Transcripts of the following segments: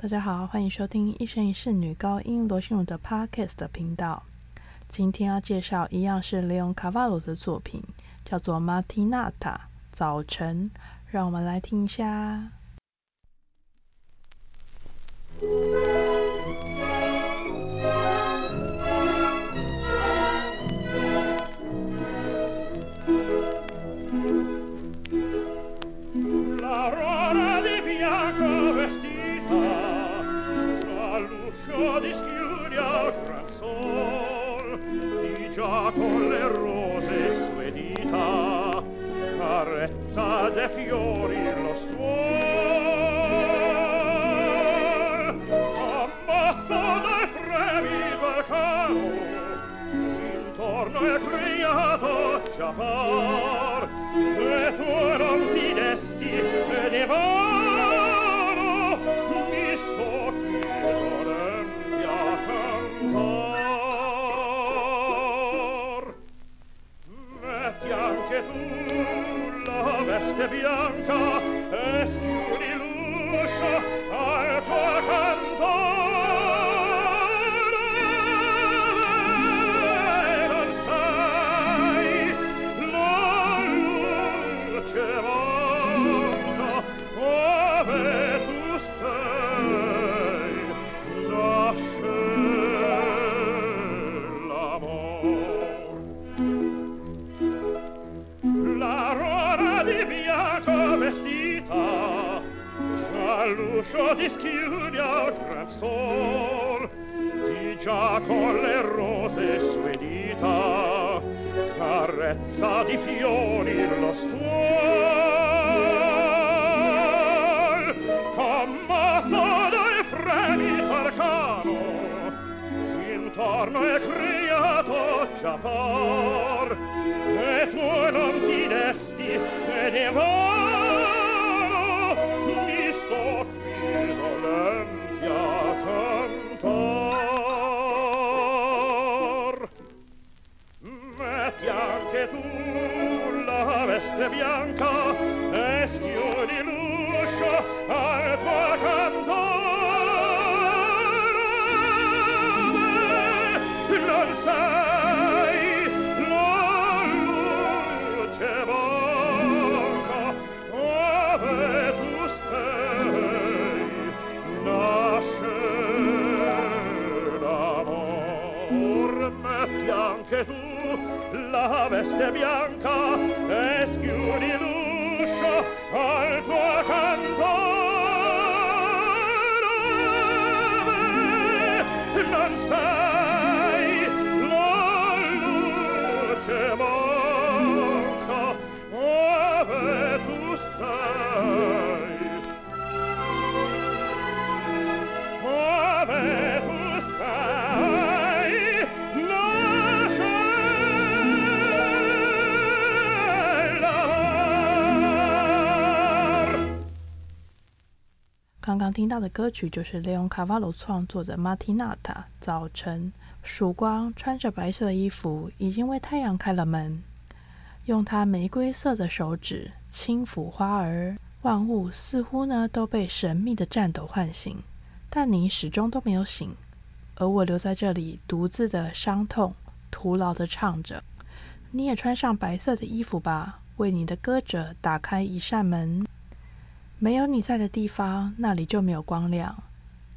大家好，欢迎收听一生一世女高音罗心如的 Podcast 频道。今天要介绍一样是 Leon 卡瓦罗的作品，叫做《Martinata》早晨。让我们来听一下。bacia con le rose sue dita carezza de fiori lo stuol ammassa dai fremi del caro intorno è creato già par. E tu non ti desti e ne bianca all'uscio dischiude al gran sol di già con le rose sue dita carezza di fiori lo stuol. Commosso dai freni arcano intorno è creato già par e tu non ti desti e ne la veste bianca e schiudi l'uscio al tuo canto non sai 刚刚听到的歌曲就是 Leon Cavallo 创作的《Martinata》早晨。曙光穿着白色的衣服，已经为太阳开了门。用他玫瑰色的手指轻抚花儿，万物似乎呢都被神秘的颤抖唤醒，但你始终都没有醒。而我留在这里，独自的伤痛，徒劳的唱着。你也穿上白色的衣服吧，为你的歌者打开一扇门。没有你在的地方，那里就没有光亮；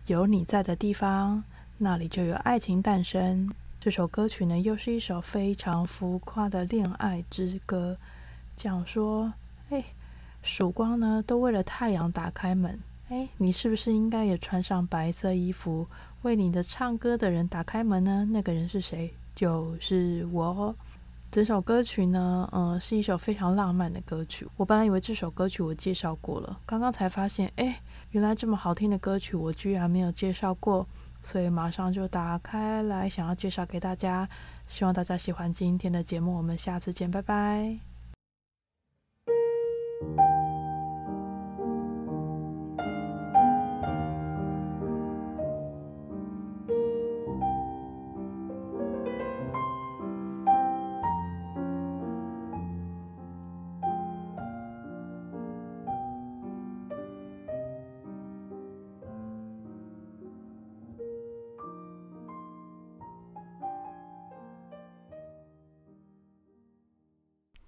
有你在的地方，那里就有爱情诞生。这首歌曲呢，又是一首非常浮夸的恋爱之歌，讲说，哎，曙光呢，都为了太阳打开门。哎，你是不是应该也穿上白色衣服，为你的唱歌的人打开门呢？那个人是谁？就是我整首歌曲呢，嗯、是一首非常浪漫的歌曲。我本来以为这首歌曲我介绍过了，刚刚才发现，哎，原来这么好听的歌曲我居然没有介绍过，所以马上就打开来想要介绍给大家。希望大家喜欢今天的节目，我们下次见，拜拜。